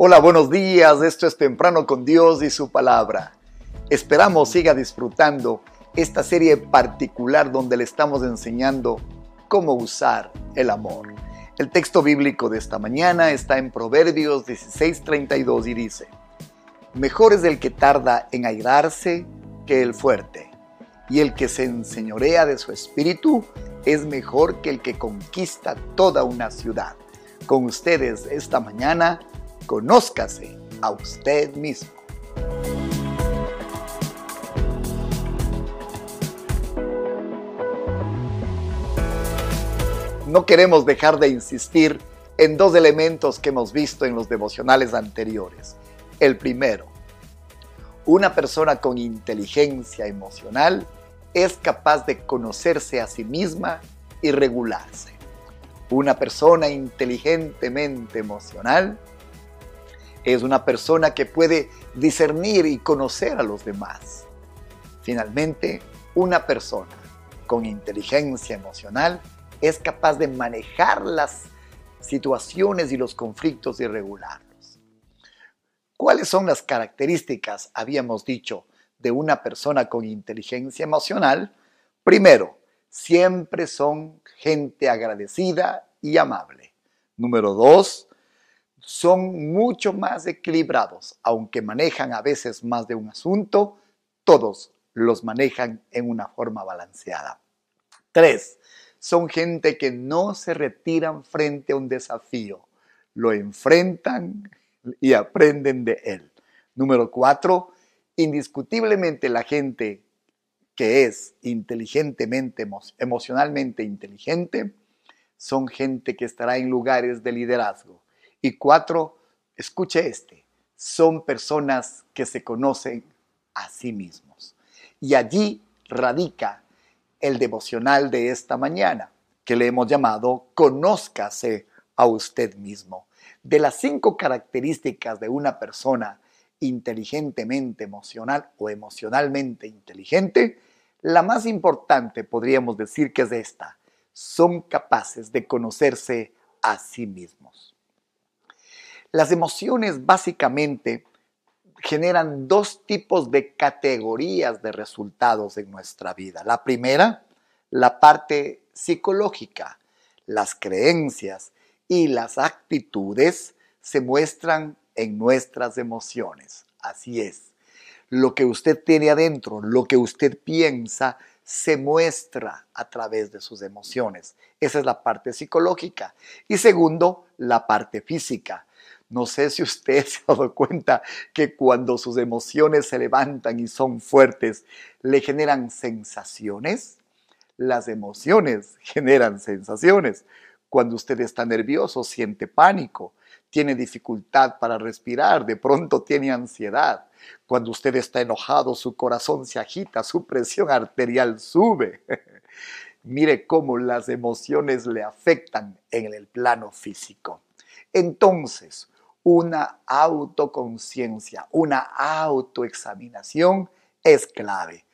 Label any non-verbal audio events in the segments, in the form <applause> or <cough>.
Hola, buenos días. Esto es Temprano con Dios y su palabra. Esperamos siga disfrutando esta serie particular donde le estamos enseñando cómo usar el amor. El texto bíblico de esta mañana está en Proverbios 16:32 y dice, Mejor es el que tarda en airarse que el fuerte, y el que se enseñorea de su espíritu es mejor que el que conquista toda una ciudad. Con ustedes esta mañana, conózcase a usted mismo. No queremos dejar de insistir en dos elementos que hemos visto en los devocionales anteriores. El primero, una persona con inteligencia emocional es capaz de conocerse a sí misma y regularse. Una persona inteligentemente emocional es una persona que puede discernir y conocer a los demás. Finalmente, una persona con inteligencia emocional es capaz de manejar las situaciones y los conflictos y regularlos. ¿Cuáles son las características, habíamos dicho, de una persona con inteligencia emocional? Primero, siempre son gente agradecida y amable. Número dos, son mucho más equilibrados, aunque manejan a veces más de un asunto, todos los manejan en una forma balanceada. Tres, son gente que no se retiran frente a un desafío, lo enfrentan y aprenden de él. Número cuatro, indiscutiblemente la gente que es inteligentemente, emocionalmente inteligente, son gente que estará en lugares de liderazgo. Y cuatro, escuche este, son personas que se conocen a sí mismos. Y allí radica el devocional de esta mañana, que le hemos llamado Conózcase a usted mismo. De las cinco características de una persona inteligentemente emocional o emocionalmente inteligente, la más importante podríamos decir que es esta. Son capaces de conocerse a sí mismos. Las emociones básicamente generan dos tipos de categorías de resultados en nuestra vida. La primera, la parte psicológica. Las creencias y las actitudes se muestran en nuestras emociones. Así es. Lo que usted tiene adentro, lo que usted piensa, se muestra a través de sus emociones. Esa es la parte psicológica. Y segundo, la parte física. No sé si usted <laughs> se ha dado cuenta que cuando sus emociones se levantan y son fuertes, le generan sensaciones. Las emociones <laughs> generan sensaciones. Cuando usted está nervioso, siente pánico, tiene dificultad para respirar, de pronto tiene ansiedad. Cuando usted está enojado, su corazón se agita, su presión arterial sube. <laughs> Mire cómo las emociones le afectan en el plano físico. Entonces, una autoconciencia, una autoexaminación es clave.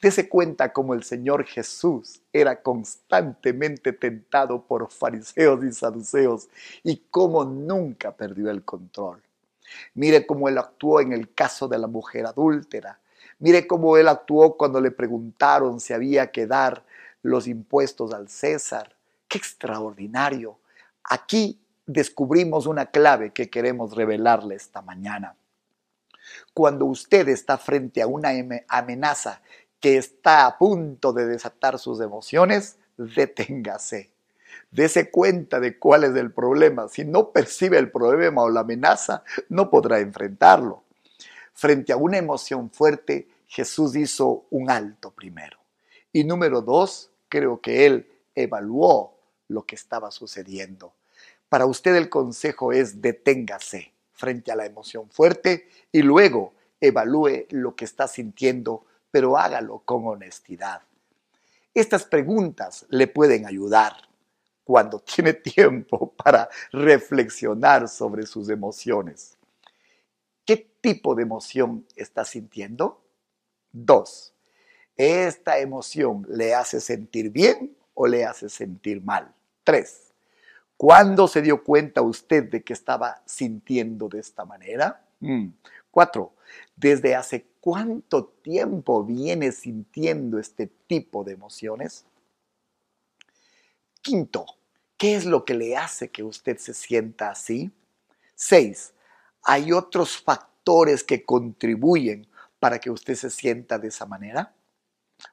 Dese cuenta como el Señor Jesús era constantemente tentado por fariseos y saduceos y cómo nunca perdió el control. Mire cómo él actuó en el caso de la mujer adúltera. Mire cómo él actuó cuando le preguntaron si había que dar los impuestos al César. ¡Qué extraordinario! Aquí descubrimos una clave que queremos revelarle esta mañana. Cuando usted está frente a una amenaza que está a punto de desatar sus emociones, deténgase. Dese cuenta de cuál es el problema. Si no percibe el problema o la amenaza, no podrá enfrentarlo. Frente a una emoción fuerte, Jesús hizo un alto primero. Y número dos, creo que Él evaluó lo que estaba sucediendo. Para usted el consejo es deténgase frente a la emoción fuerte y luego evalúe lo que está sintiendo, pero hágalo con honestidad. Estas preguntas le pueden ayudar cuando <laughs> tiene tiempo para reflexionar sobre sus emociones. ¿Qué tipo de emoción está sintiendo? Dos, ¿esta emoción le hace sentir bien o le hace sentir mal? Tres, ¿Cuándo se dio cuenta usted de que estaba sintiendo de esta manera? Mm. Cuatro, ¿desde hace cuánto tiempo viene sintiendo este tipo de emociones? Quinto, ¿qué es lo que le hace que usted se sienta así? Seis, ¿hay otros factores que contribuyen para que usted se sienta de esa manera?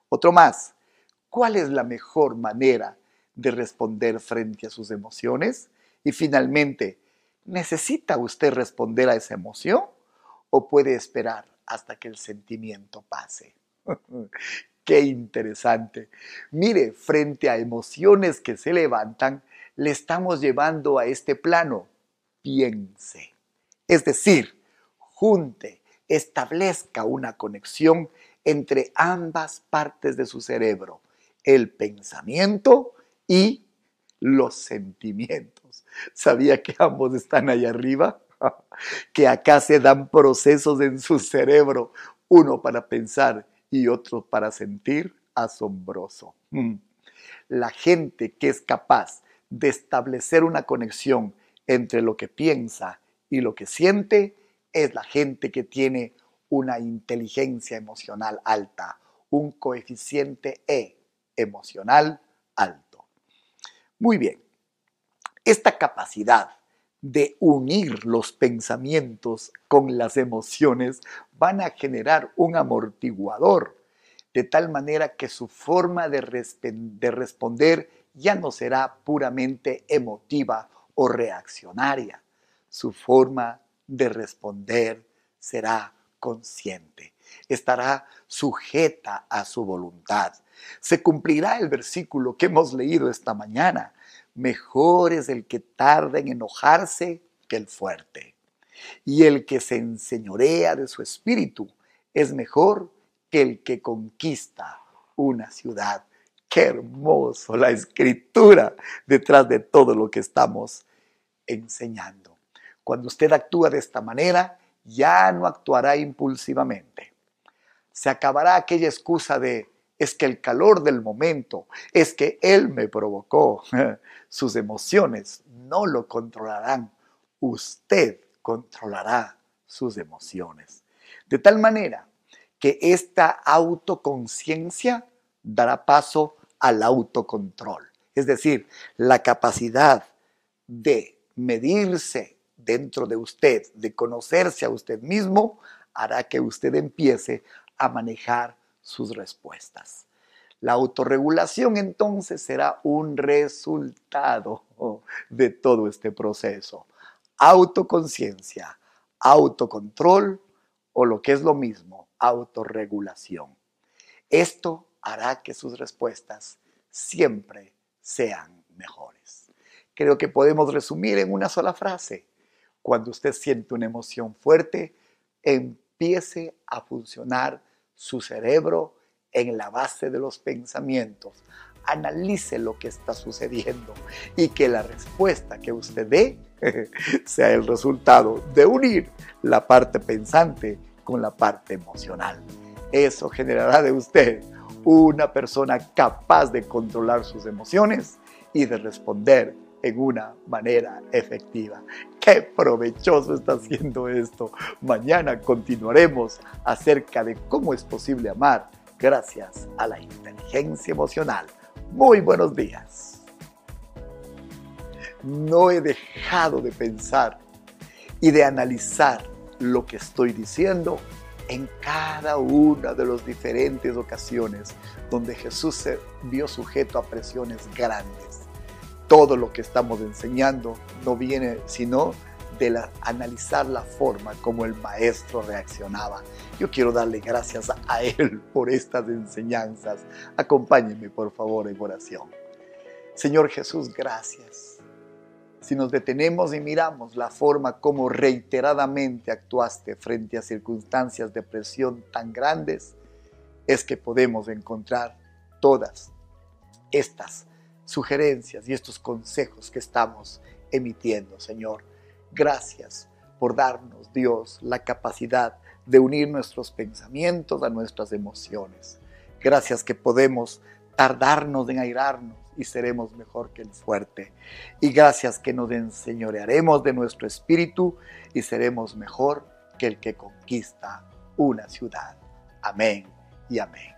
Otro más, ¿cuál es la mejor manera de responder frente a sus emociones? Y finalmente, ¿necesita usted responder a esa emoción o puede esperar hasta que el sentimiento pase? <laughs> Qué interesante. Mire, frente a emociones que se levantan, le estamos llevando a este plano. Piense. Es decir, junte, establezca una conexión entre ambas partes de su cerebro, el pensamiento y los sentimientos. ¿Sabía que ambos están ahí arriba? <laughs> que acá se dan procesos en su cerebro, uno para pensar y otro para sentir, asombroso. Mm. La gente que es capaz de establecer una conexión entre lo que piensa y lo que siente es la gente que tiene una inteligencia emocional alta, un coeficiente E emocional alto. Muy bien, esta capacidad de unir los pensamientos con las emociones van a generar un amortiguador, de tal manera que su forma de, de responder ya no será puramente emotiva o reaccionaria. Su forma de responder será consciente, estará sujeta a su voluntad. Se cumplirá el versículo que hemos leído esta mañana. Mejor es el que tarda en enojarse que el fuerte. Y el que se enseñorea de su espíritu es mejor que el que conquista una ciudad. Qué hermoso la escritura detrás de todo lo que estamos enseñando. Cuando usted actúa de esta manera, ya no actuará impulsivamente. Se acabará aquella excusa de es que el calor del momento, es que él me provocó. <laughs> Sus emociones no lo controlarán. Usted controlará sus emociones. De tal manera que esta autoconciencia dará paso al autocontrol. Es decir, la capacidad de medirse dentro de usted, de conocerse a usted mismo, hará que usted empiece a manejar sus respuestas. La autorregulación entonces será un resultado de todo este proceso. Autoconciencia, autocontrol o lo que es lo mismo, autorregulación. Esto hará que sus respuestas siempre sean mejores. Creo que podemos resumir en una sola frase. Cuando usted siente una emoción fuerte, empiece a funcionar su cerebro en la base de los pensamientos. Analice lo que está sucediendo y que la respuesta que usted dé <laughs> sea el resultado de unir la parte pensante con la parte emocional. Eso generará de usted una persona capaz de controlar sus emociones y de responder en una manera efectiva. Qué provechoso está haciendo esto. Mañana continuaremos acerca de cómo es posible amar gracias a la inteligencia emocional. Muy buenos días. No he dejado de pensar y de analizar lo que estoy diciendo en cada una de las diferentes ocasiones donde Jesús se vio sujeto a presiones grandes todo lo que estamos enseñando no viene sino de analizar la forma como el maestro reaccionaba. Yo quiero darle gracias a él por estas enseñanzas. Acompáñenme por favor en oración. Señor Jesús, gracias. Si nos detenemos y miramos la forma como reiteradamente actuaste frente a circunstancias de presión tan grandes, es que podemos encontrar todas estas sugerencias y estos consejos que estamos emitiendo, Señor. Gracias por darnos, Dios, la capacidad de unir nuestros pensamientos a nuestras emociones. Gracias que podemos tardarnos en airarnos y seremos mejor que el fuerte. Y gracias que nos enseñorearemos de nuestro espíritu y seremos mejor que el que conquista una ciudad. Amén y amén.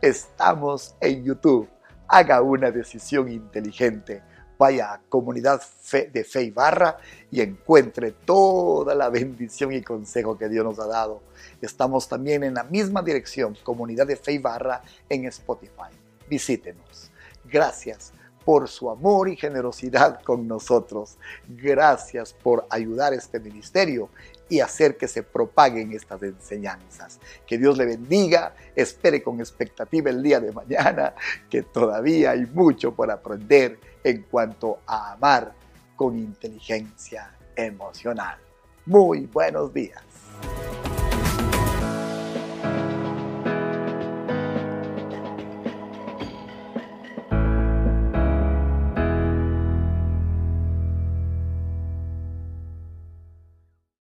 Estamos en YouTube. Haga una decisión inteligente. Vaya a comunidad de fe y barra y encuentre toda la bendición y consejo que Dios nos ha dado. Estamos también en la misma dirección, comunidad de fe y barra en Spotify. Visítenos. Gracias por su amor y generosidad con nosotros. Gracias por ayudar este ministerio y hacer que se propaguen estas enseñanzas. Que Dios le bendiga, espere con expectativa el día de mañana, que todavía hay mucho por aprender en cuanto a amar con inteligencia emocional. Muy buenos días.